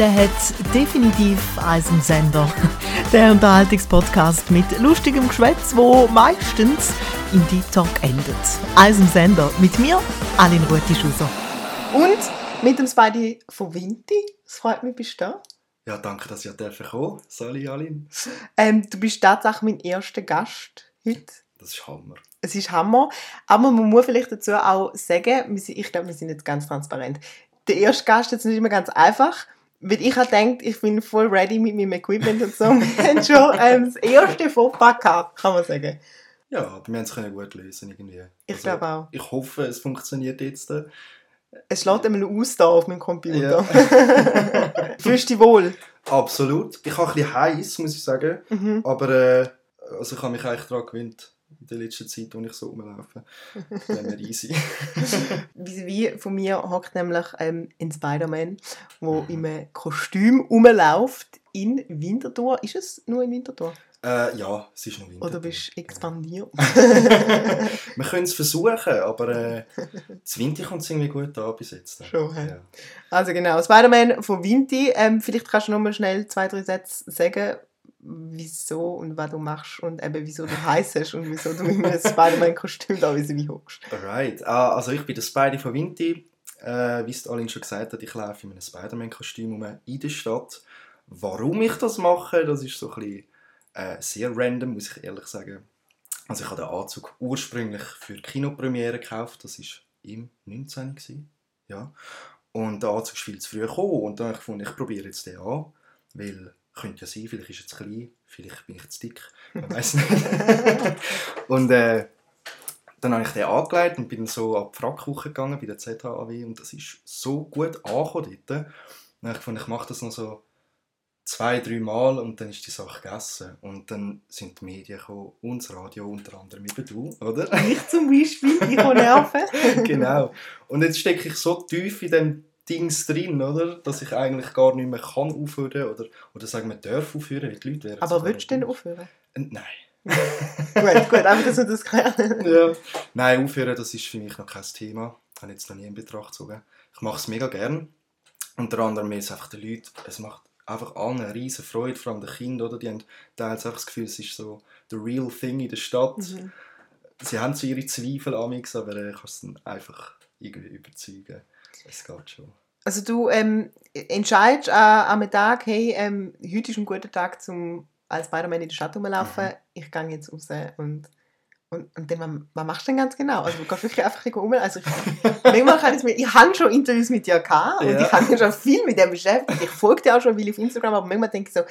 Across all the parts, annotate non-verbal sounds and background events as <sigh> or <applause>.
der hat definitiv im Sender. <laughs> Der Unterhaltungspodcast mit lustigem Geschwätz, wo meistens im Deep Talk endet. Im Sender mit mir, Aline Ruti-Schuser. Und mit dem Spidey von Vinti. Es freut mich, bist du da. Ja, danke, dass ich kommen durfte. Sali, Aline. Ähm, du bist tatsächlich mein erster Gast heute. Das ist Hammer. Es ist Hammer. Aber man muss vielleicht dazu auch sagen, ich glaube, wir sind jetzt ganz transparent. Der erste Gast ist nicht immer ganz einfach weil ich habe gedacht, ich bin voll ready mit meinem Equipment und so. <laughs> Wir haben schon ähm, das erste Fauxpas gehabt, kann man sagen. Ja, aber wir haben es gut lösen irgendwie. Ich also, glaube auch. Ich hoffe, es funktioniert jetzt. Es schlägt einmal aus da auf meinem Computer. Ja. <laughs> Fühlst du dich wohl? Absolut. Ich habe ein bisschen heiß, muss ich sagen. Mhm. Aber äh, also ich habe mich eigentlich daran gewöhnt in der letzten Zeit, als ich so rumlaufe. <laughs> Das wäre easy. <laughs> Wie von mir hockt nämlich ähm, ein Spider-Man, der mhm. im Kostüm rumläuft in Winterthur. Ist es nur in Winterthur? Äh, ja, es ist noch Winterthur. Oder bist du expandiert? <laughs> Wir können es versuchen, aber äh, das Winter kommt irgendwie gut an bis jetzt. Schon, ja. Also genau, Spider-Man von Vinti. Ähm, vielleicht kannst du noch mal schnell zwei, drei Sätze sagen, wieso und was du machst und eben wieso du heißt und wieso du in einem Spider-Man-Kostüm da wie hockst. Alright, ah, also ich bin der Spidey von Vinti. Äh, wie es Alin schon gesagt hat, ich laufe in einem Spider-Man-Kostüm in der Stadt. Warum ich das mache, das ist so ein bisschen äh, sehr random, muss ich ehrlich sagen. Also ich habe den Anzug ursprünglich für die Kinopremiere gekauft, das war im 19. Gewesen. Ja. Und der Anzug ist viel zu früh gekommen und dann habe ich gefunden, ich probiere jetzt den an, weil könnte ja sein, vielleicht ist er zu klein, vielleicht bin ich zu dick, man weiß nicht. <laughs> und äh, dann habe ich den angelegt und bin so ab die Frackwoche gegangen bei der ZHAW und das ist so gut angekommen dort. Dann habe ich gefunden, ich mache das noch so zwei, drei Mal und dann ist die Sache gegessen. Und dann sind die Medien gekommen und das Radio, unter anderem eben du, oder? Ich zum Beispiel, ich kann nerven. <laughs> genau. Und jetzt stecke ich so tief in dem Dings drin, oder? Dass ich eigentlich gar nicht mehr kann aufhören oder, oder sagen wir darf aufhören, wie die Leute wären. Aber willst du denn aufhören? Äh, nein. <laughs> gut, gut, einfach, dass wir das klären. ja. Nein, aufhören, das ist für mich noch kein Thema. Ich habe jetzt noch nie in Betracht gezogen. Ich mache es mega gern. Unter anderem ist es einfach den Leuten, es macht einfach allen eine riesen Freude, vor allem den Kindern, oder? Die haben teils einfach das Gefühl, es ist so the real thing in der Stadt. Mhm. Sie haben so ihre Zweifel an mich, aber ich kann es dann einfach irgendwie überzeugen. Es geht schon. Also du ähm, entscheidest äh, am Tag, hey, ähm, heute ist ein guter Tag, zum als Spider-Man in der Stadt rumlaufen. Mhm. Ich gehe jetzt raus und und, und dann, was machst du denn ganz genau? Also du kannst wirklich einfach um. Also ich, <laughs> manchmal kann ich mir, ich habe schon Interviews mit dir gehabt und ja. ich habe mich schon viel mit dem beschäftigt. Ich folge dir auch schon viel auf Instagram, aber manchmal denke ich so,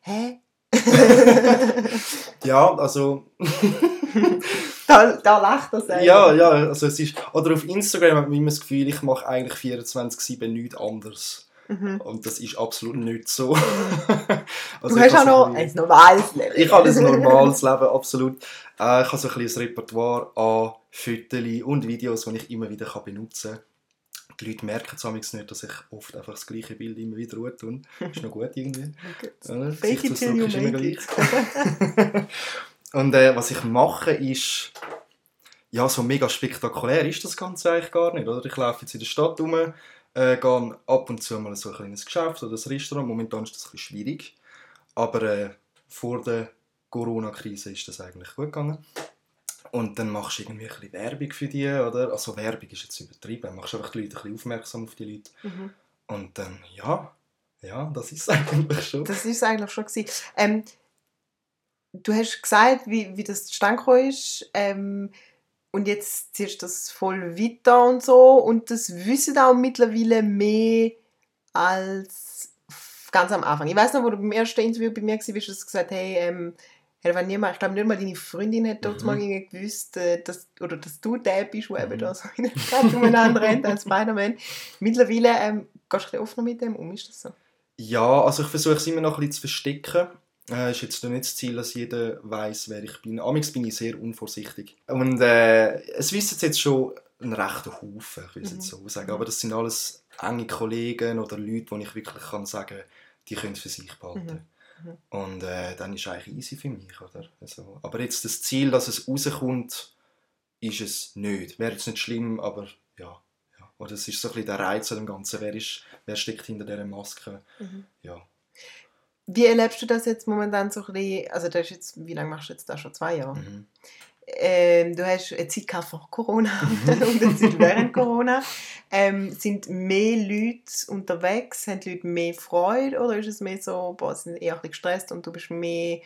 hä? <laughs> ja, also <laughs> da, da lacht er selber. Ja, ja, also es ist, oder auf Instagram hat man immer das Gefühl, ich mache eigentlich 24-7 nichts anderes. Mhm. Und das ist absolut nicht so. <laughs> also du hast auch noch ein normales Leben. Ich habe ein <laughs> normales Leben, absolut. Äh, ich habe so ein, ein Repertoire an Fotos und Videos, die ich immer wieder benutzen kann. Die Leute merken es nicht, dass ich oft einfach das gleiche Bild immer wieder ruhe tue. Ist noch gut irgendwie. Okay. Fake it till you make it. Und äh, was ich mache ist, ja, so mega spektakulär ist das Ganze eigentlich gar nicht. Oder? Ich laufe jetzt in der Stadt rum, äh, gehe ab und zu mal so ein kleines Geschäft oder ein Restaurant. Momentan ist das ein bisschen schwierig. Aber äh, vor der Corona-Krise ist das eigentlich gut gegangen. Und dann machst du irgendwie ein bisschen Werbung für die, oder? Also Werbung ist jetzt übertrieben. Du machst einfach die Leute ein bisschen aufmerksam auf die Leute. Mhm. Und dann, ja, ja, das ist es <laughs> eigentlich schon. Das ist eigentlich schon gewesen. Ähm, du hast gesagt, wie, wie das zustande ist. Ähm, und jetzt ziehst du das voll weiter und so. Und das wissen auch mittlerweile mehr als ganz am Anfang. Ich weiß noch, wo du beim ersten Interview bei mir warst, hast du gesagt, hey, ähm, wenn niemand, ich glaube nicht mal deine Freundin hat dort mhm. mal gewusst, äh, dass, oder dass du der bist, der eben mhm. da so in der Stadt umeinander rennt als Spider-Man. Mittlerweile ähm, gehst du ein bisschen offener mit dem um, ist das so? Ja, also ich versuche es immer noch ein bisschen zu verstecken. Äh, ist jetzt nicht das Ziel, dass jeder weiß, wer ich bin. Amix bin ich sehr unvorsichtig. Und äh, es wissen jetzt schon ein rechter Haufen, ich will es mhm. so sagen. Aber das sind alles enge Kollegen oder Leute, die ich wirklich kann sagen die können es für sich behalten. Mhm. Mhm. Und äh, dann ist es eigentlich easy für mich. Oder? Also, aber jetzt das Ziel, dass es rauskommt, ist es nicht. Wäre jetzt nicht schlimm, aber ja. ja. oder es ist so ein bisschen der Reiz an dem Ganzen, wer, ist, wer steckt hinter dieser Maske. Mhm. Ja. Wie erlebst du das jetzt momentan so ein bisschen, also das ist jetzt, wie lange machst du jetzt das schon? Zwei Jahre? Mhm. Ähm, du hast eine Zeit gehabt vor Corona <laughs> und eine Zeit während Corona. Ähm, sind mehr Leute unterwegs? Haben die Leute mehr Freude? Oder ist es mehr so, boah, sie sind eher ein bisschen gestresst und du bist mehr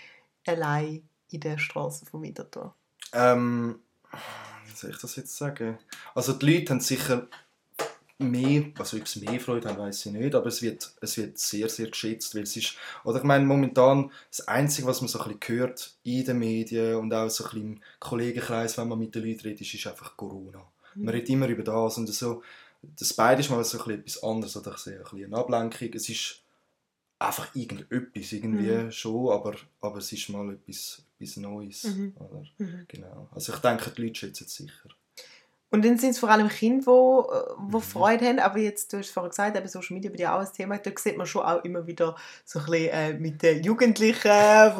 allein in der Straße von Winterthur? Ähm, wie soll ich das jetzt sagen? Also die Leute haben sicher mehr, also ob es mehr Freude haben, weiß ich nicht, aber es wird, es wird sehr, sehr geschätzt, weil es ist, oder ich meine, momentan das Einzige, was man so ein bisschen hört in den Medien und auch so ein bisschen im Kollegenkreis, wenn man mit den Leuten redet, ist, einfach Corona. Man redet immer über das und so, das beide ist mal so ein bisschen etwas anderes, oder ich sehe ein bisschen eine Ablenkung, es ist einfach irgendetwas, irgendwie schon, aber, aber es ist mal etwas, etwas Neues, Mhm. oder? Mhm. Genau. Also ich denke, die Leute schätzen es sicher. Und dann sind es vor allem Kinder, die wo, wo Mhm. Freude haben. Aber jetzt, du hast vorhin gesagt, eben Social Media bei dir auch ein Thema. Da sieht man schon auch immer wieder so ein bisschen äh, mit den Jugendlichen,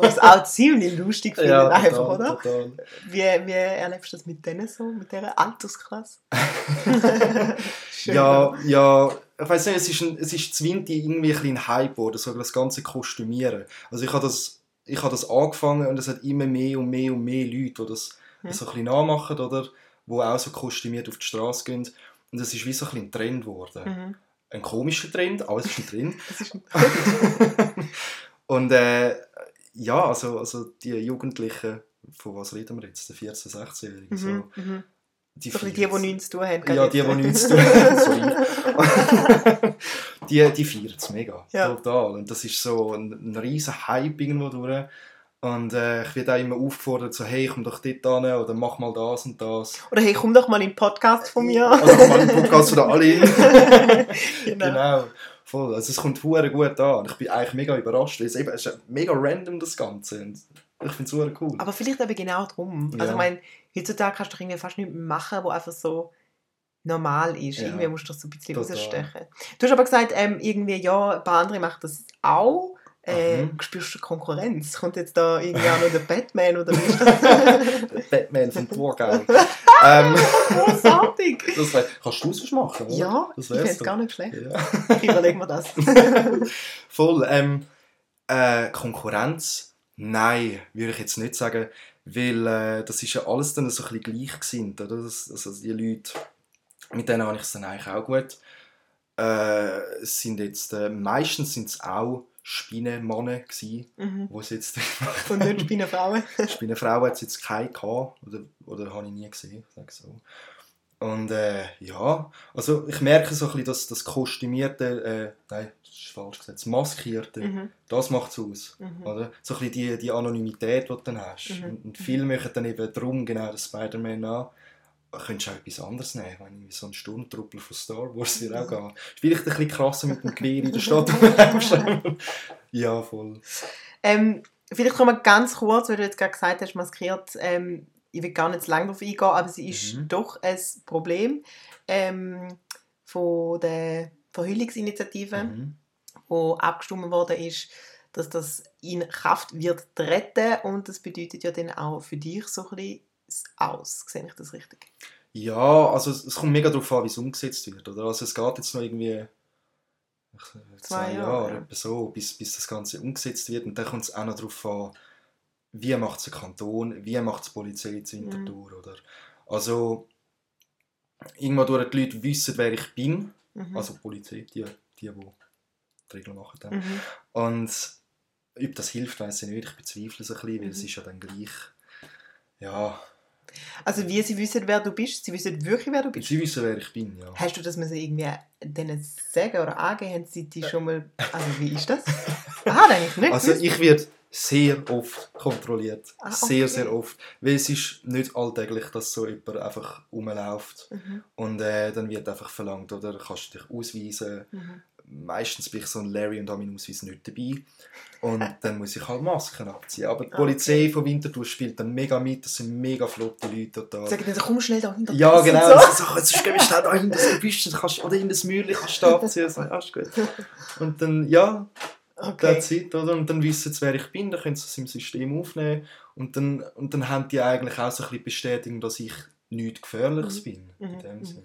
die es auch <laughs> ziemlich lustig finden, einfach, oder? total. Wie, wie erlebst du das mit denen so, mit dieser Altersklasse? <laughs> Ja, ja, ich weiß nicht, es ist, ein, es ist Zwinti irgendwie ein bisschen Hype geworden, so das ganze Kostümieren. Also ich habe das, ich habe das angefangen und es hat immer mehr und mehr und mehr Leute, die das Hm. so ein bisschen nachmachen, oder? Die auch so kostümiert auf die Straße gehen. Und es ist wie so ein, ein Trend geworden. Mhm. Ein komischer Trend, aber es ist ein Trend. <laughs> Das ist ein <laughs> und äh, ja, also, also die Jugendlichen, von was reden wir jetzt? Die 14-, 16-Jährigen, so, mhm. Mhm. die So die, die feieren's. nichts zu tun haben. Ja, die, die <laughs> nichts zu tun haben. die, die feiern es mega. Ja. Total. Und das ist so ein, ein riesen Hype irgendwo durch. Und äh, ich werde auch immer aufgefordert, so, hey, komm doch dort hin oder mach mal das und das. Oder hey, komm doch mal in den Podcast von mir. Also mal einen Podcast von alle. <laughs> <laughs> genau. genau. Voll. Also es kommt hure gut an. Ich bin eigentlich mega überrascht. Es, eben, es ist mega random, das Ganze. Und ich finde es super cool. Aber vielleicht eben genau darum. Also Ja. ich meine, heutzutage kannst du irgendwie fast nichts machen, wo einfach so normal ist. Ja. Irgendwie musst du das so ein bisschen Total. rausstechen. Du hast aber gesagt, ähm, irgendwie, ja, ein paar andere machen das auch. Äh, Mhm. Spürst du Konkurrenz? Kommt jetzt da irgendwie auch noch der Batman oder wie ist das? <laughs> Batman vom Thurgau. ähm, Großartig! <laughs> das wär, kannst du es machen, oder? Ja, das ich finde gar nicht schlecht. Ja. Ich überlege mir das. <laughs> Voll. Ähm, äh, Konkurrenz? Nein, würde ich jetzt nicht sagen, weil äh, das ist ja alles dann so ein bisschen gleich gesinnt, oder? Das, also die Leute, mit denen habe ich es dann eigentlich auch gut. Äh, sind jetzt, äh, meistens sind es auch Spinnenmannen gewesen, Mhm. wo es jetzt <laughs> Und nicht Spinnenfrauen. <laughs> Spinnenfrauen hat es jetzt keine gehabt, oder, oder habe ich nie gesehen, sag so. Und äh, ja, also ich merke so ein bisschen, dass das kostümierte, äh, nein, das ist falsch gesagt, das maskierte, Mhm. das macht es aus. Mhm. Oder? So ein bisschen die, die Anonymität, die du dann hast. Mhm. Und, und viele machen dann eben darum genau das Spider-Man an. Könntest du auch etwas anderes nehmen, wenn irgendwie so ein Sturmtruppel von Star Wars würde auch gehen. Ist vielleicht ein bisschen krasser mit dem Gewehr in der <laughs> Stadt. Ja, voll. Ähm, vielleicht kommen wir ganz kurz, weil du jetzt gerade gesagt hast, maskiert. Ähm, ich will gar nicht zu lange darauf eingehen, aber sie ist Mhm. doch ein Problem ähm, von der Verhüllungsinitiative, Mhm. wo abgestimmt worden ist, dass das in Kraft wird treten und das bedeutet ja dann auch für dich so ein bisschen Aus. Sehe ich das richtig? Ja, also es, es kommt mega darauf an, wie es umgesetzt wird. Oder? Also es geht jetzt noch irgendwie ich sag, zwei, Jahre, Jahre, so, bis, bis das Ganze umgesetzt wird. Und dann kommt es auch noch darauf an, wie macht es der Kanton, wie macht es die Polizei Mhm. in Winterthur. Oder? Also irgendwo durch die Leute wissen, wer ich bin. Mhm. Also die Polizei, die, die, die die Regeln machen. Dann. mhm. Und ob das hilft, weiß ich nicht. Ich bezweifle es ein bisschen, weil Mhm. es ist ja dann gleich... Ja, Also wie sie wissen, wer du bist, sie wissen wirklich, wer du bist. sie wissen, wer ich bin, ja. Hast du das müssen irgendwie denen sagen oder angeben? Haben sie die schon mal... Also wie ist das? Ah, habe ich nicht Also gewusst. ich werde sehr oft kontrolliert. Ah, Sehr, okay. sehr oft. Weil es ist nicht alltäglich, dass so jemand einfach rumläuft. Mhm, Und äh, dann wird einfach verlangt, oder kannst du dich ausweisen. mhm. Meistens bin ich so ein Larry und habe meinen Ausweis nicht dabei. Und <laughs> dann muss ich halt Masken abziehen. Aber die Okay. Polizei von Winterthur spielt dann mega mit. Das sind mega flotte Leute da. Sagen dann, komm schnell da hinter. Ja, genau. <laughs> So. So. So, jetzt gehen wir schnell da in das Gebüsch kannst, oder in das Mäuerchen kannst du abziehen. So, ja, ist gut. Und dann, ja, Okay. That's it, oder? Und dann wissen sie, wer ich bin, dann können sie es im System aufnehmen. Und dann, und dann haben die eigentlich auch so ein bisschen Bestätigung, dass ich nichts Gefährliches Mhm. bin. Mhm, In dem mhm. Sinn.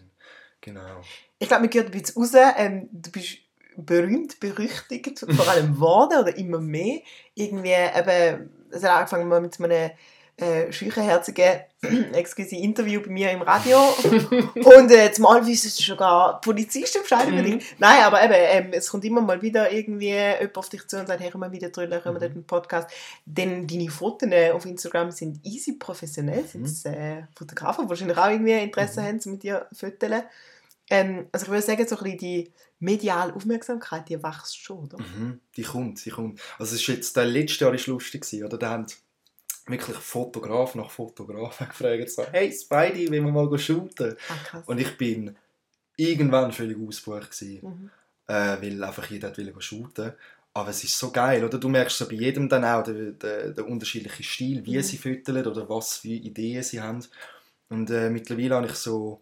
Genau. Ich glaube, man gehört ein bisschen raus. Ähm, du bist berühmt, berüchtigt, vor allem geworden oder immer mehr. Irgendwie eben, es hat angefangen mal mit einem äh, schüchenherzigen <clears throat> excuse, Interview bei mir im Radio. <laughs> und äh, zumal wissen sogar Polizisten Bescheid über dich. Nein, aber eben, ähm, es kommt immer mal wieder irgendwie jemand auf dich zu und sagt, hey, komm mal wieder drüber, können wir dort einen Podcast. Denn deine Fotos auf Instagram sind easy professionell, sind Mhm. äh, Fotografen, die wahrscheinlich auch irgendwie Interesse Mhm. haben, mit dir zu. Ähm, also ich würde sagen, so ein bisschen die mediale Aufmerksamkeit, die wächst schon, oder? Mhm, die kommt, die kommt. Also es ist jetzt, der letzte Jahr ist lustig gewesen, oder? Da haben wirklich Fotograf nach Fotograf <laughs> gefragt, so, hey Spidey, wollen wir mal shooten? Ah. Und ich bin irgendwann völlig ausgebucht gewesen, Mhm. äh, weil einfach jeder hat wollte shooten. Aber es ist so geil, oder? Du merkst so bei jedem dann auch den, den, den unterschiedlichen Stil, wie Mhm. sie füttern oder was für Ideen sie haben. Und äh, mittlerweile habe ich so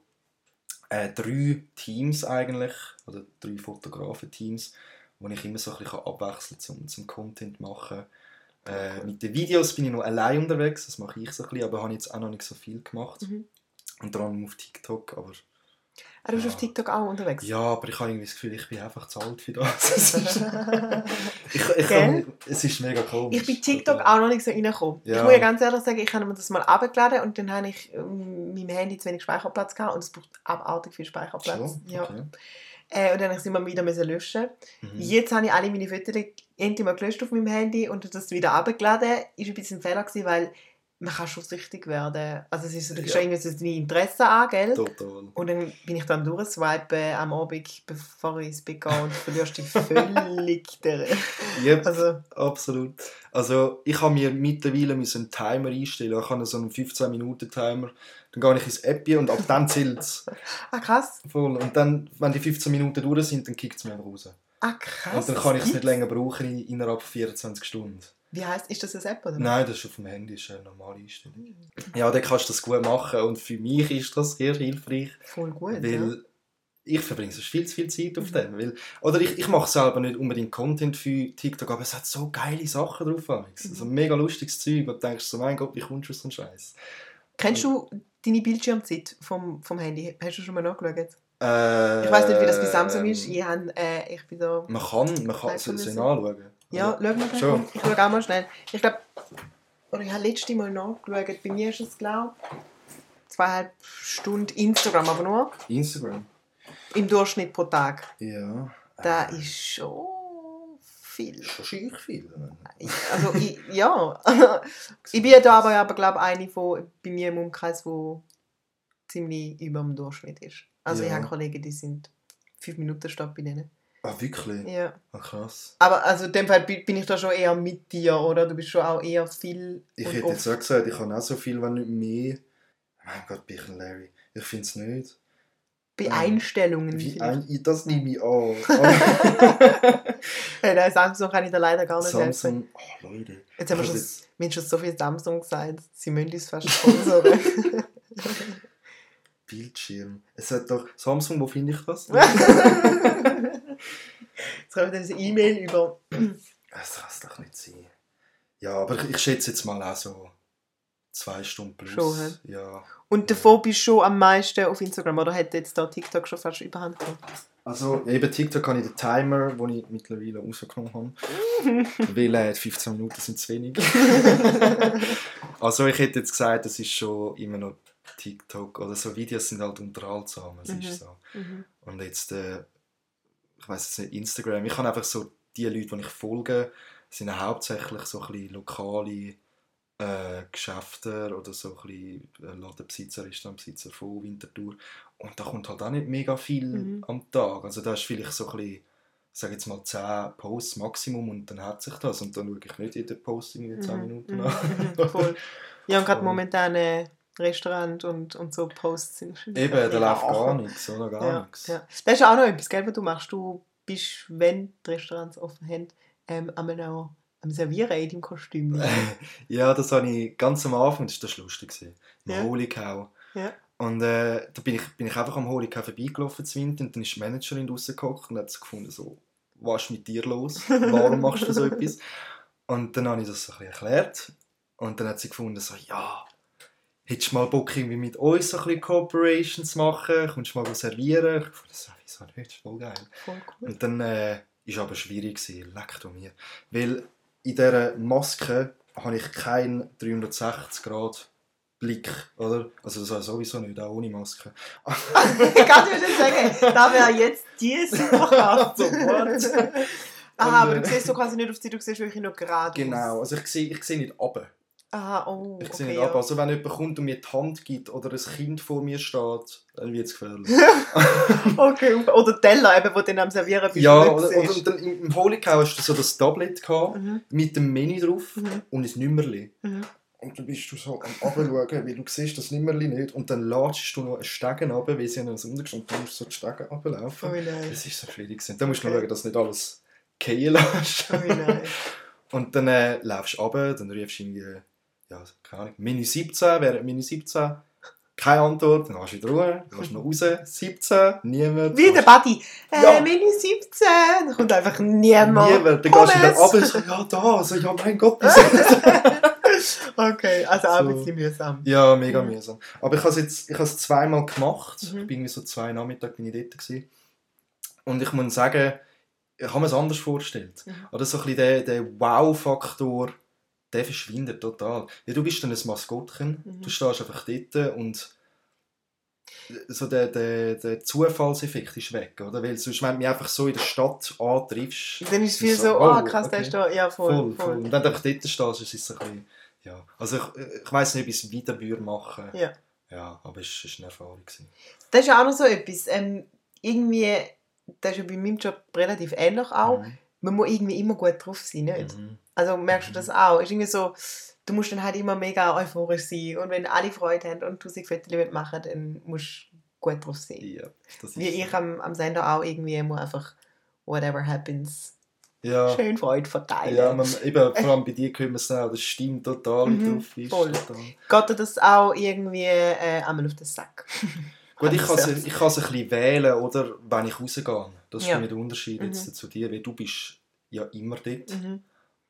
äh, drei Teams eigentlich, oder drei Fotografen-Teams, wo ich immer so ein bisschen abwechseln kann, zum, zum Content machen. Äh, mit den Videos bin ich noch allein unterwegs, das mache ich so ein bisschen, aber habe jetzt auch noch nicht so viel gemacht. Mhm. Unter anderem auf TikTok, aber Du bist Ja. auf TikTok auch unterwegs? ja, aber ich habe irgendwie das Gefühl, ich bin einfach zu alt für das. <laughs> Es ist, ich, ich kann, es ist mega komisch. Ich bin TikTok auch noch nicht so reingekommen. Ich Ja. muss ja ganz ehrlich sagen, ich habe mir das mal abgeladen und dann habe ich ähm, meinem Handy zu wenig Speicherplatz gehabt und es braucht abartig viel Speicherplatz. Schon? Ja. Okay. Äh, und dann habe ich es immer wieder löschen. Mhm. Jetzt habe ich alle meine Fotos endlich mal gelöscht auf meinem Handy und das wieder abgeladen. Ist ein bisschen ein Fehler gewesen, weil man kann schon süchtig werden. Also es ist, Ja. schon irgendwie so deine Interessen an, gell? Total. Und dann bin ich dann durchswipen am Abend, bevor ich ins Bett gehe und verlierst dich völlig <laughs> darin. Yep, Also, absolut. Also ich habe mir mittlerweile einen Timer einstellen. Ich habe so einen 15-Minuten-Timer. Dann gehe ich ins App und ab dann zählt es <laughs> ah krass. voll. Und dann, wenn die 15 Minuten durch sind, dann kickt es mir einfach raus. Ah krass. Und dann kann ich es nicht länger brauchen in- innerhalb von 24 Stunden. Wie heißt, ist das eine App oder? Nein, das ist auf dem Handy, ist eine normale Einstellung. Ja, dann kannst du das gut machen und für mich ist das sehr hilfreich, Voll gut. ja. weil ich verbringe sonst viel zu viel Zeit auf dem. Weil, oder ich, ich mache selber nicht unbedingt Content für TikTok, aber es hat so geile Sachen drauf. Mhm. Also mega lustiges Zeug und du denkst so, mein Gott, wie kommst du aus so einem Scheiß? Kennst du deine Bildschirmzeit vom, vom Handy? Hast du schon mal nachgeschaut? Äh, Ich weiß nicht, wie das bei Samsung ist. Ich, hab, äh, ich bin da... Man kann, man kann, es anschauen? Ja, schau mal schnell. Schon. Ich schaue auch mal schnell. Ich glaube... Oder ich habe letztes Mal nachgeschaut. Bei mir ist es, glaube ich, zweieinhalb Stunden Instagram, aber nur Instagram. im Durchschnitt pro Tag. Ja. Das ist schon viel. Schon schier viel. Ich- Also, ich, ja. <laughs> ich bin da aber, aber glaube eine von bei mir im Umkreis, wo ziemlich über dem Durchschnitt ist. Also ich Ja. habe Kollegen, die sind fünf Minuten statt bei denen. Ah, wirklich? Ja. Ah, krass. Aber also in dem Fall bi- bin ich da schon eher mit dir, oder? Du bist schon auch eher viel Ich hätte oft- jetzt auch gesagt, ich habe auch so viel, wenn nicht mehr. Mein Gott, bin ich ein Larry. Ich finde es nicht. bei ähm, Einstellungen. Wie ein, das nehme ich an. <laughs> Hey, nein, Samsung kann ich da leider gar nicht helfen. Samsung, oh Leute. Jetzt haben wir schon, jetzt- wir haben schon so viel Samsung gesagt, sie müssen uns fast sponsern. <laughs> Bildschirm. Es hat doch. Samsung, wo finde ich das? <laughs> <laughs> Jetzt kommt dann eine E-Mail über Das kann es doch nicht sein. Ja, aber ich, ich schätze jetzt mal auch so zwei Stunden plus. Schon, hä? ja. Und davor bist du schon am meisten auf Instagram, oder hat jetzt da TikTok schon fast überhand genommen? Also, ja, eben TikTok habe ich den Timer, den ich mittlerweile rausgenommen habe. <laughs> weil äh, 15 Minuten sind zu wenig. also, ich hätte jetzt gesagt, das ist schon immer noch TikTok. Oder so Videos sind halt unterhaltsam. Es Mhm. ist so. Mhm. Und jetzt, äh, ich weiß jetzt nicht, Instagram. Ich habe einfach so die Leute, die ich folge, sind hauptsächlich so ein bisschen lokale äh, Geschäfte oder so ein bisschen äh, Ladenbesitzer, Restaurantbesitzer von Winterthur. Und da kommt halt auch nicht mega viel Mhm. am Tag. Also da ist vielleicht so ein bisschen, sage jetzt mal 10 Posts Maximum und dann hat sich das. Und dann schaue ich nicht jeden Post irgendwie 10 Mhm. Minuten Mhm. an. Mhm. Voll. Ja, und gerade <laughs> momentan äh, Restaurant und, und so Posts sind Eben, da läuft gar nichts, oder? Gar Ja, nichts. ja. Das ist auch noch etwas, gell, was du machst. Du bist, wenn die Restaurants offen haben, ähm, einmal auch am Servieren in deinem Kostüm. <laughs> Ja, das habe ich ganz am Anfang, das war das lustig. Im Ja. Holy Cow. Ja. Und äh, da bin ich, bin ich einfach am Holy Cow vorbeigelaufen zu Winter und dann ist die Managerin rausgehockt und hat so gefunden, so, was ist mit dir los? Warum machst du so <laughs> etwas? Und dann habe ich das so ein bisschen erklärt und dann hat sie gefunden, so, ja, hättest du mal Bock, irgendwie mit uns so ein bisschen Cooperation zu machen? Kommst du mal servieren? Ich fand das wieso nicht, das ist voll geil. Voll cool. Und dann äh, ist aber schwierig gewesen, leckt um mir. Weil in dieser Maske habe ich keinen 360 Grad Blick, oder? Also das war sowieso nicht, auch ohne Maske. <laughs> ich kann dir nicht sagen, da wäre jetzt die Superkraft. <laughs> So, what? Aha, aber äh, du siehst so quasi nicht auf die, du siehst wirklich nur gerade. Genau, also ich sehe ich sehe nicht runter. Aha, oh, Ich sehe okay, nicht runter. ja. Also wenn jemand kommt und mir die Hand gibt oder ein Kind vor mir steht, dann wird es gefährlich. <laughs> okay. Oder Teller, eben, wo du dann am Servieren bist. ja, oder, oder dann im Cow hast du so das Tablet gehabt, Mhm. mit dem Menü drauf Mhm. und ein Nummerli. Mhm. Und dann bist du so am Abschauen, weil du siehst das Nummerli nicht und dann latschst du noch einen Stegen runter, weil sie haben uns untergestanden und du musst so die Stegen runterlaufen. Oh nein. Das ist so schwierig. gewesen. Da musst du noch Okay. schauen, dass du nicht alles fallen lässt. Oh nein. <laughs> Und dann äh, laufst du runter, dann rufst du irgendwie, ja, keine Ahnung, Mini 17, während Mini 17, keine Antwort, dann gehst du wieder runter, dann gehst du noch raus, 17, niemand. Wie der dann Buddy. Äh, Ja. Mini 17. Da kommt einfach niemand. Niemand, dann gehst du wieder runter, so, ja, da, so, ja, mein Gott, <laughs> wir sind Okay, also auch ein So. bisschen mühsam. Ja, mega Mhm. mühsam. Aber ich habe es jetzt ich habe es zweimal gemacht. Mhm. Ich bin irgendwie so zwei Nachmittag bin ich dort gewesen. Und ich muss sagen, ich habe mir es anders vorgestellt. Mhm. Oder so ein bisschen der, der Wow-Faktor, der verschwindet total. Ja, du bist dann ein Maskottchen, Mhm. du stehst einfach dort und so der, der, der Zufallseffekt ist weg, oder? Weil sonst, wenn du mich einfach so in der Stadt antriffst, Dann ist es viel so, so, oh oh, krass, der okay. ist da. Ja, voll. voll, voll. voll. Und wenn du einfach dort stehst, ist es ein bisschen, ja. Also ich, ich weiss nicht, ob ich es wieder machen Ja. Ja, aber es war eine Erfahrung. Gewesen. Das ist ja auch noch so etwas. Ähm, irgendwie, das ist ja bei meinem Job relativ ähnlich auch. Mhm. Man muss irgendwie immer gut drauf sein, nicht? Mhm. Also merkst du das auch? Ist irgendwie so, du musst dann halt immer mega euphorisch sein. Und wenn alle Freude haben und du sich Fotos machen dann musst du gut drauf sein. Ja, das ist Wie ich am, am Sender auch irgendwie muss einfach whatever happens Ja, schön Freude verteilen. ja man, eben, <laughs> vor allem bei dir können wir es auch, das stimmt total, wie Mhm, drauf bist. voll. Total. Geht dir das auch irgendwie äh, einmal auf den Sack? Gut, <laughs> ich kann es ich kann es ein bisschen wählen, oder, wenn ich rausgehe. Das ist Ja. für mich der Unterschied jetzt Mhm. zu dir, weil du bist ja immer dort. Mhm.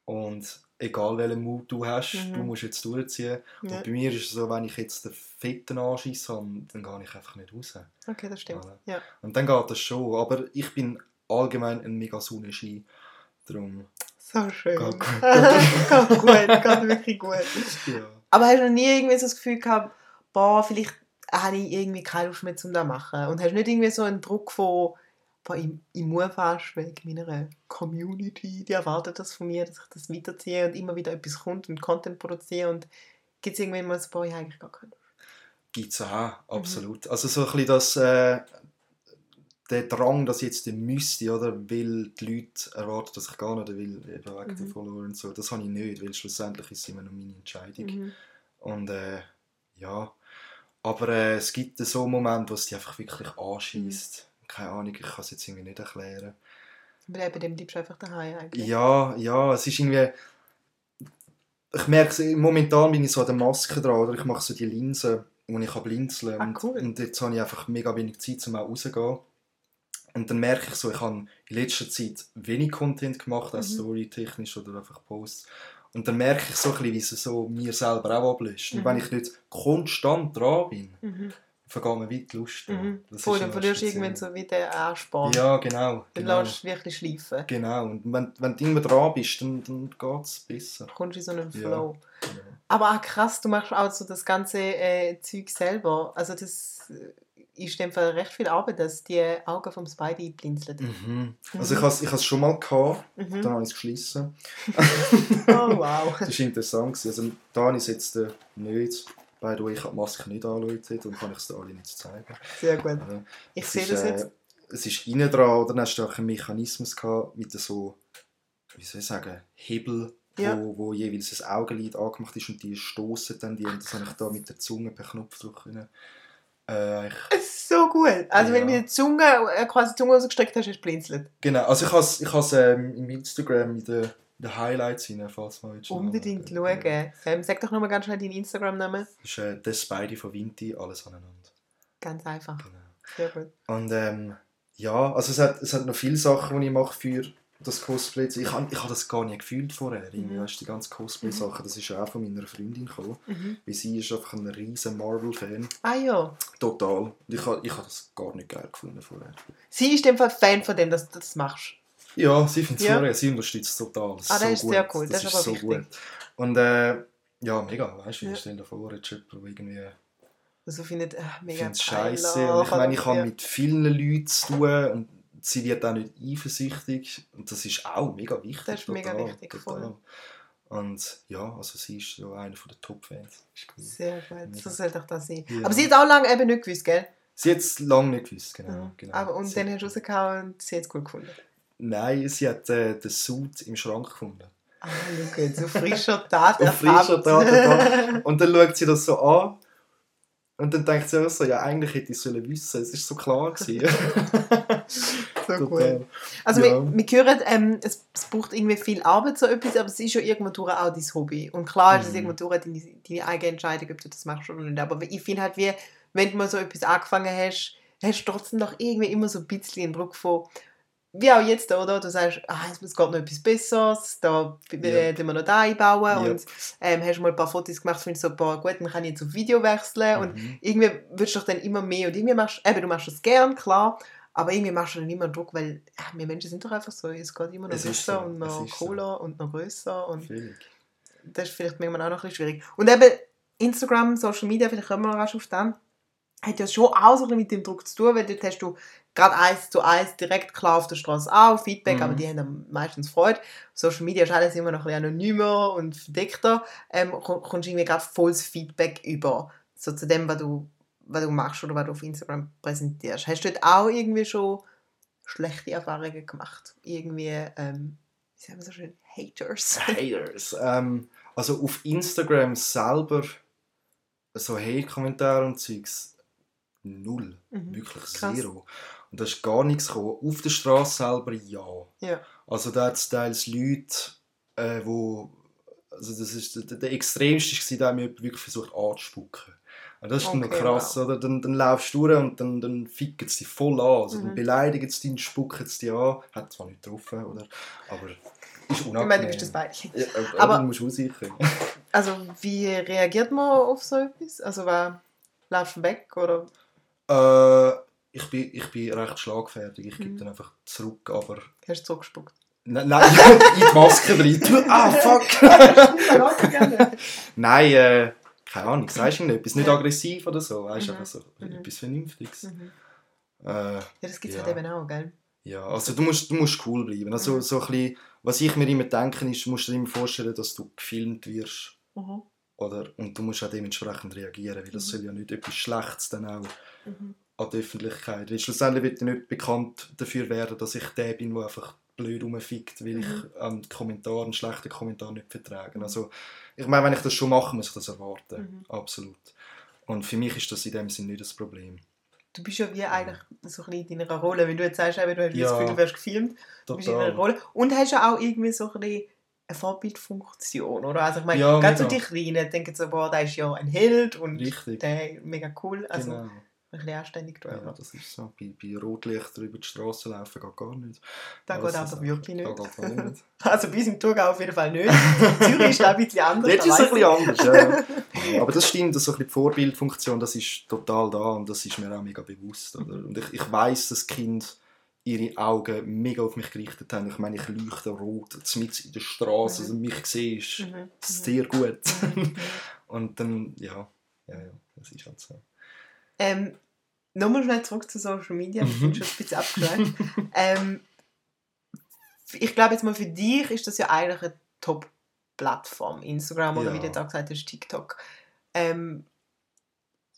Und egal welchen Mut du hast, Mhm. du musst jetzt durchziehen. Ja. Und bei mir ist es so, wenn ich jetzt den fetten Anschiss habe, dann gehe ich einfach nicht raus. Okay, das stimmt. Voilà. Ja. Und dann geht das schon. Aber ich bin allgemein ein mega Sonnenschein. Darum, So schön. Geht gut. <laughs> geht gut, geht wirklich gut. <laughs> ja. Aber hast du noch nie irgendwie so das Gefühl gehabt, boah, vielleicht habe ich irgendwie keine Lust mehr, um das zu machen? Und hast du nicht irgendwie so einen Druck von, boah, ich, ich muss fast wegen meiner Community, die erwartet das von mir, dass ich das weiterziehe und immer wieder etwas kommt und Content produziere und gibt es irgendwann mal so, boah, ich eigentlich gar keine. Gibt es auch, absolut. Also so ein bisschen das, äh, der Drang, dass ich jetzt den müsste, oder? Weil die Leute erwarten, dass ich gehe oder will, eben wegen den Mhm. Followern und so. Das habe ich nicht, weil schlussendlich ist es immer noch meine Entscheidung. Mhm. Und äh, ja, aber äh, es gibt so Momente, wo es dich einfach wirklich anschießt. Keine Ahnung, ich kann es jetzt irgendwie nicht erklären. Aber eben, dem bleibst du einfach daheim eigentlich. Ja, ja, es ist irgendwie. Ich merke, momentan bin ich so an der Maske dran, oder ich mache so die Linsen, wo ich kann blinzeln Ah, und, cool. und jetzt habe ich einfach mega wenig Zeit, um auch rauszugehen. Und dann merke ich so, ich habe in letzter Zeit wenig Content gemacht, auch Mhm. storytechnisch oder einfach Posts. Und dann merke ich so ein bisschen, wie es so mir selber auch ablöst. Und Mhm. wenn ich nicht konstant dran bin, Mhm. Mir weit die Lust. Mhm. Das Voll, dann verlierst du irgendwann so wie den Ansporn. Ja, genau. Dann genau. lässt du wirklich schleifen. Genau, und wenn, wenn du immer dran bist, dann, dann geht es besser. Du kommst in so einen Ja. Flow. Genau. Aber auch krass, du machst auch so das ganze äh, Zeug selber. Also das äh, ist in dem Fall recht viel Arbeit, dass die Augen vom Spidey blinzeln. Mhm. Also Mhm. ich habe es schon mal gehabt, Mhm. dann habe ich es geschlossen. <laughs> Oh wow. <laughs> Das war interessant. Also da habe ich es jetzt äh, nicht. By the way, ich habe die Maske nicht angeschaut und kann ich es dir alle nicht zeigen. Sehr gut. Also, Ich sehe ist, das äh, jetzt. Es ist innen dran, oder? Dann hast du auch einen Mechanismus gehabt mit so, wie soll ich sagen, Hebel, Ja. wo, wo jeweils ein Augenlid angemacht ist und die stoßen dann die. Und das habe ich da mit der Zunge per Knopfdruck können. Äh, ich, Es ist so gut. Also wenn Ja. du mit der Zunge, äh, quasi die Zunge rausgestreckt hast, hast du blinzelt. genau, also ich habe es ich has, ähm, im Instagram in den, den Highlights rein, falls man jetzt schon Unbedingt mal- schauen. Ähm, sag doch nochmal ganz schnell deinen Instagram-Namen. Das ist äh, der Spidey von Vinti, alles aneinander. Ganz einfach. Genau. Sehr gut. Und ähm, ja, also es hat, es hat noch viele Sachen, die ich mache für das Cosplay ich habe ich hab das gar nicht gefühlt vorher. Mhm. weißt, die ganze Cosplay-Sache, das ist ja auch von meiner Freundin gekommen. Mhm. Weil sie ist einfach ein riesen Marvel-Fan. Ah ja. Total. Ich habe ich hab das gar nicht geil gefunden vorher. Sie ist Fall Fan von dem, dass du das machst. Ja, sie findet es Ja. sie unterstützt es total. Das Ah, ist das so ist gut. sehr cool, das ist aber so wichtig. gut. Und äh, ja, mega, weißt du, Ja. ich stell dir vor, jetzt jemand, irgendwie Also findet, äh, Ich mega finde es Tyler, scheiße. Und ich meine, ich habe ja. mit vielen Leuten zu tun und sie wird auch nicht eifersüchtig. Und das ist auch mega wichtig. Das ist mega wichtig, voll. Und ja, also sie ist so einer der Top-Fans. Ist. Sehr gut, so sollte ich das sein. Ja. Aber sie hat auch lange eben nicht gewusst, gell? Sie hat es lange nicht gewusst, genau. Mhm. genau. Aber, und sie, dann hast du rausgehauen und sie hat es cool gefunden. Nein, sie hat äh, den Suit im Schrank gefunden. Ah, schau jetzt, so frischer Tat Auf frischer Tat <laughs> ertappt. <laughs> Und dann schaut sie das so an. Und dann denkt sie auch so, ja, eigentlich hätte ich es sollen wissen. Es ist so klar gewesen. <laughs> so cool. Also Ja. wir, wir hören, ähm, es, es braucht irgendwie viel Arbeit so etwas, aber es ist ja irgendwo durch auch dein Hobby. Und klar ist es Mhm. irgendwo durch deine, deine eigene Entscheidung, ob du das machst oder nicht. Aber ich finde halt, wie, wenn du mal so etwas angefangen hast, hast du trotzdem noch irgendwie immer so ein bisschen einen Druck von, wie auch jetzt, oder? Du sagst, ah, es geht noch etwas Besseres, da Ja. wir noch da einbauen. Ja. Und ähm, hast mal ein paar Fotos gemacht, findest so, boah, gut, dann kann ich jetzt auf Video wechseln. Und Mhm. irgendwie willst du doch dann immer mehr und irgendwie machst eben, du machst das gern, klar, aber irgendwie machst du dann immer Druck, weil ja, wir Menschen sind doch einfach so, es geht immer noch Es so, und noch es ist so. cooler und noch grösser und Völlig. das ist vielleicht manchmal auch noch ein bisschen schwierig. Und eben Instagram, Social Media, vielleicht kommen wir noch rasch auf den, hat ja schon auch so ein bisschen mit dem Druck zu tun, weil dort hast du gerade eins zu eins direkt klar auf der Straße auch, Feedback, Mhm. aber die haben dann meistens Freude. Social Media ist alles immer noch ein bisschen anonymer und verdeckter, ähm, komm- kommst du irgendwie gerade volles Feedback über, so zu dem, was du, was du machst oder was du auf Instagram präsentierst. Hast du dort auch irgendwie schon schlechte Erfahrungen gemacht? Irgendwie, ähm, wie sagen wir so schön, Haters? <laughs> Haters. Ähm, also auf Instagram selber so Hate-Kommentare und Zeugs null. Mhm. Wirklich Krass. zero. Und da ist gar nichts gekommen. Auf der Straße selber ja. Ja. Also da hat es teils Leute, äh, wo also das ist der, der extremste war, der mir wirklich versucht anzuspucken. Und das ist dann noch Okay, krass, wow. oder? Dann, dann laufst du durch und dann, dann ficken sie dich voll an. Also Mhm. dann beleidigen sie dich, spucken sie dich an. Hat zwar nicht getroffen, oder? Aber ist unangenehm. Ich meine, du bist das beide. Ja, aber, <laughs> Aber- du musst aussichern. Also, wie reagiert man auf so etwas? Also, wer laufst weg oder? Äh, ich, bin, ich bin recht schlagfertig. Ich gebe Mhm. dann einfach zurück, aber... Hast du zurückgespuckt? Nein, nein <laughs> in die Maske rein. Du, ah, fuck! <laughs> Nein, äh, keine Ahnung, sagst du etwas? Nicht aggressiv oder so, weißt du, Mhm. einfach so Mhm. etwas Vernünftiges. Mhm. Äh, Ja, das gibt es Ja. halt eben auch, gell? ja, also du musst, du musst cool bleiben. Also Mhm. so ein bisschen, was ich mir immer denke, ist, du musst dir immer vorstellen, dass du gefilmt wirst. Mhm. Oder, und du musst auch dementsprechend reagieren, weil das Mhm. soll ja nicht etwas Schlechtes dann auch Mhm. an die Öffentlichkeit. Weil schlussendlich wird nicht bekannt dafür werden, dass ich der bin, der einfach blöd rumfickt, weil Mhm. ich an Kommentaren, schlechten Kommentaren nicht vertrage. Also, ich meine, wenn ich das schon mache, muss ich das erwarten. Mhm. Absolut. Und für mich ist das in dem Sinne nicht das Problem. Du bist ja wie eigentlich so ein bisschen in deiner Rolle, wenn du jetzt sagst, eben, du hast Ja. das Gefühl, du wirst gefilmt, du bist in einer Total. Rolle. Und hast ja auch irgendwie so ein bisschen eine Vorbildfunktion, oder? Also ich meine, Ja, gerade so die Kleinen denken so, boah, der ist ja ein Held und Richtig. der ist mega cool. Also genau. ein bisschen anständig tun. Ja, das ist so. Bei, bei Rotlichtern über die Straße laufen geht gar nicht. Das Ja, geht ist- wirklich nicht. Nicht. <laughs> Also bei uns im Thurgau auf jeden Fall nicht. <laughs> Zürich ist da ein bisschen anders. Jetzt da ist es ein bisschen anders, ja. <laughs> Aber das stimmt, das so ein bisschen die Vorbildfunktion, das ist total da und das ist mir auch mega bewusst. Oder? Und ich, ich weiss, dass Kind ihre Augen mega auf mich gerichtet haben. Ich meine, ich leuchte rot, mitten in der Straße, Mhm. also mich siehst, ich. Mhm. Mhm. sehr gut. Mhm. <laughs> Und dann, ja, ja, ja, das ist halt so. Ähm, Nochmal schnell zurück zu Social Media, wir sind schon ein bisschen abgeschweift. <laughs> ähm, ich glaube jetzt mal, für dich ist das ja eigentlich eine Top-Plattform. Instagram oder Ja. wie du auch gesagt hast, TikTok. Ähm,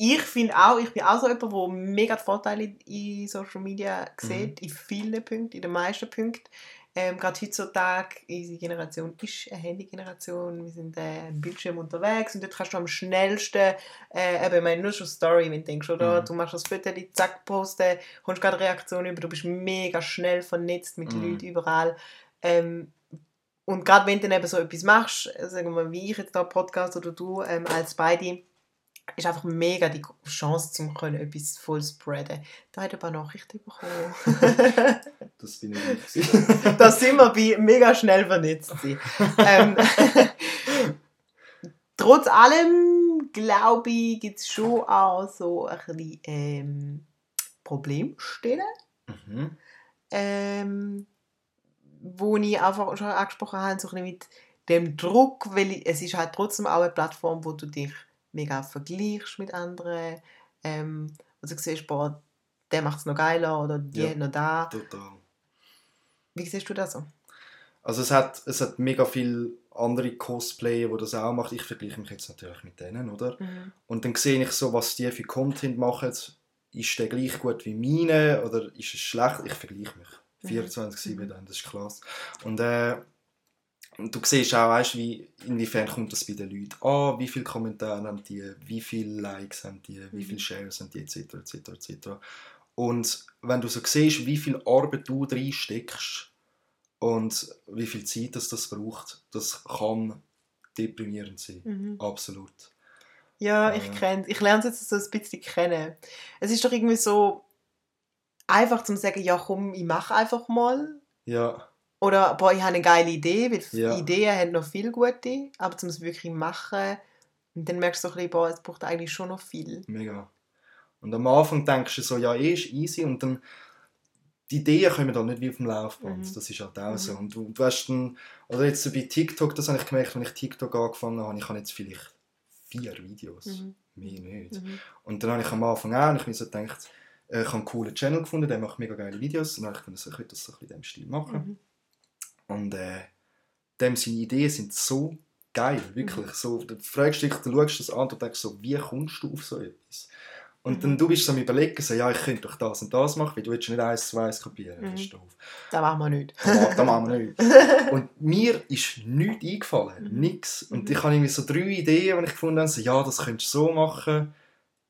ich finde auch, ich bin auch so jemand, der mega die Vorteile in Social Media sieht, in vielen Punkten, in den meisten Punkten. Ähm, Gerade heutzutage, unsere Generation ist eine Handy-Generation, wir sind äh, am Bildschirm unterwegs und dort kannst du am schnellsten, äh, eben, ich meine, nur schon Story, wenn du denkst, oder? Mhm. Du machst das Foto, zack, posten, kommst gerade Reaktionen über, du bist mega schnell vernetzt mit Mhm. Leuten überall. Ähm, und gerade wenn du dann eben so etwas machst, äh, sagen wir mal, wie ich jetzt da Podcast oder du ähm, als beide, ist einfach mega die Chance, zum können etwas voll spreaden. Da hat er ein paar Nachrichten bekommen. <laughs> Das bin ich nicht. <laughs> da sind wir bei mega schnell vernetzt. sein. ähm, <laughs> trotz allem, glaube ich, gibt es schon auch so ein bisschen ähm, Problemstellen, mhm. ähm, wo ich einfach schon angesprochen habe, so ein bisschen mit dem Druck, weil es ist halt trotzdem auch eine Plattform, wo du dich mega vergleichst mit anderen, ähm, also du siehst, boah, der macht es noch geiler oder die Ja. hat noch da. Total. Wie siehst du das so? Also es hat, es hat mega viele andere Cosplayer, die das auch machen. Ich vergleiche mich jetzt natürlich mit denen, oder? Und dann sehe ich so, was die für Content machen. Ist der gleich gut wie meine oder ist es schlecht? Ich vergleiche mich. Mhm. 24-7 Mhm. dann, das ist klasse. Und, äh, du siehst auch, weißt, wie, inwiefern kommt das bei den Leuten an, wie viele Kommentare haben die, wie viele Likes haben die, wie Mhm. viele Shares haben die, etc., etc., etc. Und wenn du so siehst, wie viel Arbeit du reinsteckst und wie viel Zeit das, das braucht, das kann deprimierend sein. Mhm. Absolut. Ja, ich Äh. kenne Ich lerne es jetzt so ein bisschen kennen. Es ist doch irgendwie so einfach zu sagen, ja komm, ich mache einfach mal. Ja, Oder, boah, ich habe eine geile Idee, weil Ja. Ideen haben noch viel gute, aber zum es wirklich machen, und dann merkst du so ein bisschen, boah, es braucht eigentlich schon noch viel. mega. Und am Anfang denkst du so, ja, eh ist easy und dann die Ideen kommen dann nicht wie auf dem Laufband. Mhm. Das ist halt auch Mhm. so. Und du, du hast dann, oder jetzt bei TikTok, das habe ich gemerkt, als ich TikTok angefangen habe, ich habe jetzt vielleicht vier Videos, Mhm. mehr nicht. Mhm. Und dann habe ich am Anfang auch, und ich mir so gedacht, äh, ich habe einen coolen Channel gefunden, der macht mega geile Videos. Und dann habe ich gedacht, ich könnte das so ein bisschen in diesem Stil machen. Mhm. Und äh, dem seine Ideen sind so geil, wirklich. Mhm. So, du fragst dich, du schaust das an und denkst so, wie kommst du auf so etwas? Und Mhm. dann du bist so am überlegen, so, ja, ich könnte doch das und das machen, weil du willst nicht eins zu eins kopieren. Das Mhm. ist doof. Das machen wir nicht. Das das machen wir nicht. <laughs> Und mir ist nichts eingefallen, Mhm. nichts. Und Mhm. ich habe irgendwie so drei Ideen, die ich gefunden habe, so, ja, das könntest du so machen.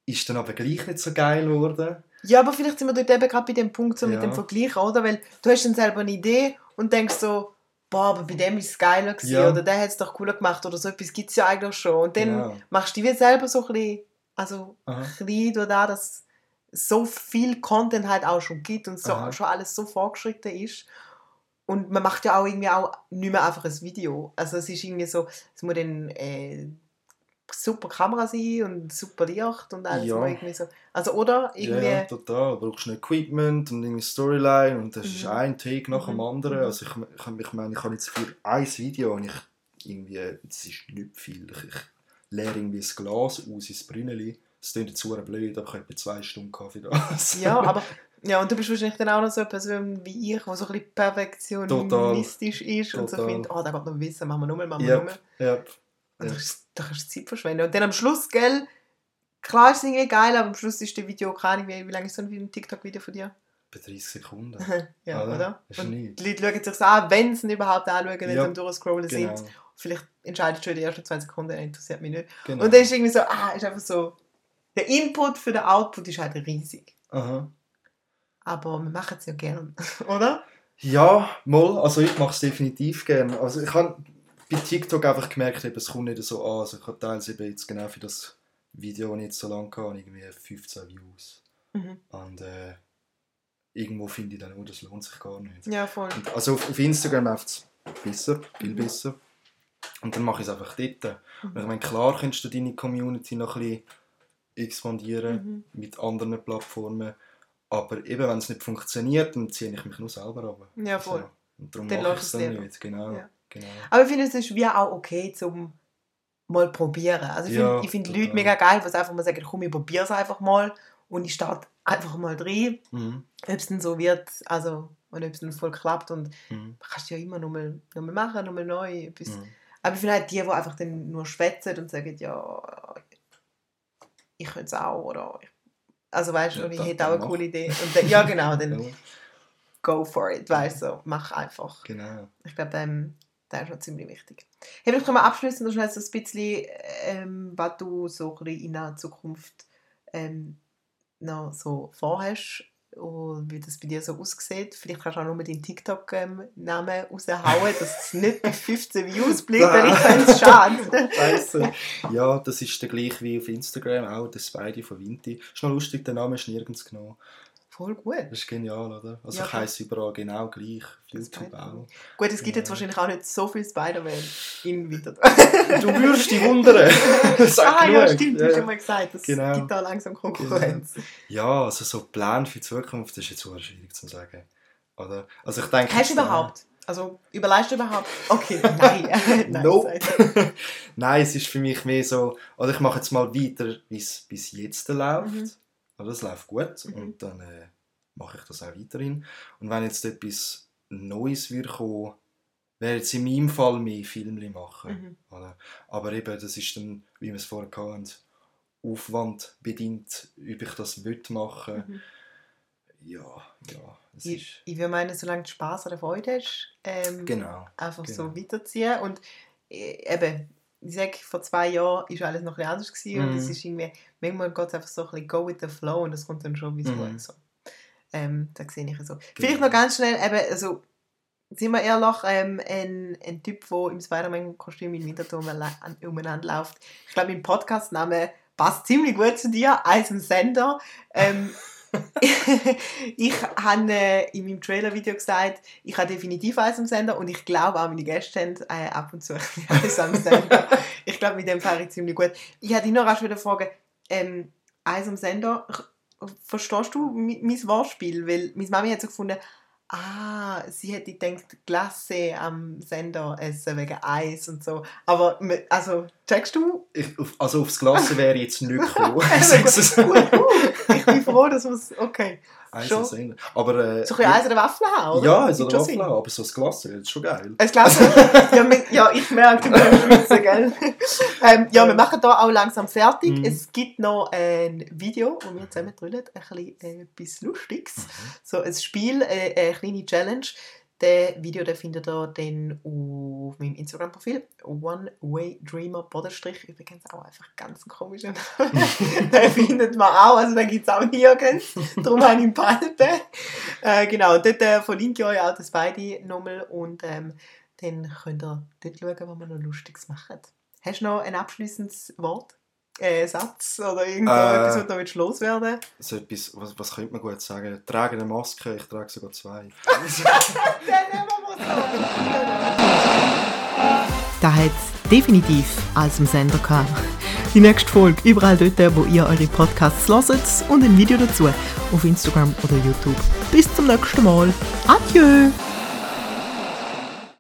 Ist dann aber gleich nicht so geil geworden. Ja, aber vielleicht sind wir dort eben gerade bei dem Punkt so mit Ja. dem Vergleich, oder? Weil du hast dann selber eine Idee und denkst so, boah, aber bei dem ist es geiler gewesen, Ja. oder der hat es doch cooler gemacht, oder so etwas gibt es ja eigentlich schon. Und dann Genau. machst du dich wie selber so ein bisschen, also Aha. klein durch das, dass so viel Content halt auch schon gibt und so, Aha. schon alles so vorgeschritten ist. Und man macht ja auch irgendwie auch nicht mehr einfach ein Video. Also es ist irgendwie so, es muss dann äh, super Kamera sein und super Licht und alles Ja. irgendwie so. Also oder irgendwie... Ja, total. Du brauchst ein Equipment und irgendwie Storyline und das ist Mhm. ein Take nach dem Mhm. anderen. Mhm. Also ich, ich, ich meine, ich habe jetzt für ein Video und ich irgendwie, das ist nicht viel. Ich, ich leere irgendwie das Glas aus ins Brünneli. Das klingt jetzt blöd, aber ich habe etwa zwei Stunden Kaffee da. <laughs> Ja, aber ja, und du bist wahrscheinlich dann auch noch so eine Person wie ich, die so ein bisschen perfektionistisch ist und so Total. findet, oh, da geht noch Wissen, machen wir nochmal, machen wir Ja, nochmal. ja. Und Ja. da kannst du Zeit verschwenden. Und dann am Schluss, gell, klar ist es irgendwie geil, aber am Schluss ist das Video, keine Ahnung, wie, wie lange ist so ein TikTok-Video von dir? Bei 30 Sekunden. <laughs> ja, Oder? oder? Ist Und die Leute schauen sich an, wenn sie ihn überhaupt anschauen, wenn Ja, sie am Durchscrollen Genau. sind. Vielleicht entscheidest du in den ersten 20 Sekunden, interessiert mich nicht. genau. Und dann ist irgendwie so, ah, ist einfach so, der Input für den Output ist halt riesig. Aha. Aber wir machen es ja gern, <laughs> oder? Ja, mal. Also ich mache es definitiv gerne. Also ich habe bei TikTok einfach gemerkt, eben, es kommt nicht so an. Also ich habe teils eben jetzt genau für das Video, jetzt so lange hatte, irgendwie 15 Views. Mhm. Und äh, irgendwo finde ich dann, oh, das lohnt sich gar nicht. Ja, voll. Und, also auf, auf Instagram läuft es besser, viel Mhm. besser. Und dann mache ich es einfach dort. Mhm. Und ich meine, klar kannst du deine Community noch ein bisschen expandieren Mhm. mit anderen Plattformen. Aber eben, wenn es nicht funktioniert, dann ziehe ich mich nur selber ab. Ja, voll. Und darum Dann mache ich es es dann lieber. nicht. Genau. Ja. Genau. Aber ich finde, es ist wie auch okay, zum mal probieren. Also ich Ja, finde find. Leute mega geil, die einfach mal sagen, komm, ich probiere es einfach mal und ich starte einfach mal rein, Mhm. ob es dann so wird, also und ob es dann voll klappt und Mhm. kannst du ja immer nochmal noch mal machen, nochmal neu. Etwas. Mhm. Aber ich finde halt die, die einfach dann nur schwätzen und sagen, ja, ich könnte es auch oder also weißt du, Ja, ich hätte auch eine mach. coole Idee. Und dann, ja genau, <laughs> dann go for it, weißt du, so, mach einfach. genau. Ich glaube, ähm, das ist noch ziemlich wichtig. Hey, vielleicht können wir abschließen noch schnell so ein bisschen, ähm, was du so ein in der Zukunft ähm, noch so vorhast. und wie das bei dir so aussieht. Vielleicht kannst du auch nur deinen TikTok-Namen raushauen, dass es nicht bei 15 Views bleibt, weil ich fände es schade. Ja, das ist der gleiche wie auf Instagram, auch der Spidey von Vinti. Ist noch lustig, der Name ist nirgends genommen. Voll gut. Das ist genial, oder? Also Ja, ich heiße überall genau gleich. YouTube auch. Gut, es gibt jetzt Ja. wahrscheinlich auch nicht so viel Spider-Man in wieder. Du würdest dich wundern. <laughs> Ah, ja, genug. stimmt, du Ja, hast ja. schon mal gesagt, es Genau. gibt da langsam Konkurrenz. Ja, also so Pläne für die Zukunft ist jetzt schwierig zu sagen. Oder? Also ich denke... Hast du äh, überhaupt? Also, überleist du überhaupt? Okay, <laughs> nein. <laughs> nein Nope. Nein, es ist für mich mehr so, oder ich mache jetzt mal weiter, wie es bis jetzt läuft. Mhm. Oder es läuft gut Mhm. und dann äh, mache ich das auch weiterhin. Und wenn jetzt etwas Neues würde kommen, wäre jetzt in meinem Fall mehr Filme machen. Mhm. Oder? Aber eben, das ist dann, wie wir es vorher hatten, Aufwand bedingt, ob ich das will machen. Mhm. Ja, ja, ist... Ich, ich würde meinen, solange du Spass oder Freude hast, ähm, Genau. einfach so genau. weiterziehen. Und äh, eben, ich sage, vor zwei Jahren war alles noch ein bisschen anders. Gewesen, Und Mhm. es ist irgendwie, manchmal geht es einfach so ein bisschen go with the flow und das kommt dann schon, wie es Mhm. kommt. So. Ähm, da sehe ich so. Vielleicht noch ganz schnell, eben, also, sind wir ehrlich, ähm, ein, ein Typ, der im Spider-Man-Kostüm in Winterthur umeinander läuft. Ich glaube, mein Podcast-Name passt ziemlich gut zu dir, als ein Sender. Ähm, <laughs> ich habe äh, in meinem Trailer-Video gesagt, ich habe definitiv Eis am Sender und ich glaube auch meine Gäste haben äh, ab und zu <laughs> ein bisschen Eis am Sender. ich glaube, mit dem fahre ich ziemlich gut. Ich hätte dich noch rasch wieder fragen, ähm, Eis am Sender, verstehst du mi- mein Wortspiel? Weil meine Mami hat so gefunden, ah, sie hätte gedacht, Glasse am Sender essen wegen Eis und so. Aber, also, checkst du? Ich, also aufs Glas wäre ich jetzt nicht <laughs> gekommen. Also, <laughs> gut, gut. Ich bin froh, dass wir es, okay. Aber, äh, So ein bisschen Eis oder Waffel haben, oder? Ja, also. Waffel, aber so das Glas jetzt schon geil. Es Glas, ja, <laughs> ja, ich merke, du schwitzen, gell? <laughs> ähm, ja, wir machen hier auch langsam fertig. Mhm. Es gibt noch ein Video, wo wir zusammen drüllen, ein bisschen äh, etwas Lustiges. Mhm. So ein Spiel, äh, eine kleine Challenge. Das Video den findet ihr dann auf meinem Instagram-Profil. One Way Dreamer Bodenstrich. Übrigens auch einfach ganz komisch. <laughs> den findet man auch. Also den gibt es auch nirgends. Darum habe ich ihn behalten. Äh, genau, dort äh, verlinke ich euch auch das beide nochmal. Und ähm, dann könnt ihr dort schauen, was wir noch Lustiges machen. Hast du noch ein abschließendes Wort? Äh, Satz oder irgendetwas, Äh. was du willst loswerden So etwas, was, was könnte man gut sagen? Trage eine Maske, ich trage sogar zwei. <laughs> Dann nehmen wir Da hat es definitiv als im Sender gehabt. Die nächste Folge überall dort, wo ihr eure Podcasts hört und ein Video dazu auf Instagram oder YouTube. Bis zum nächsten Mal. Adieu!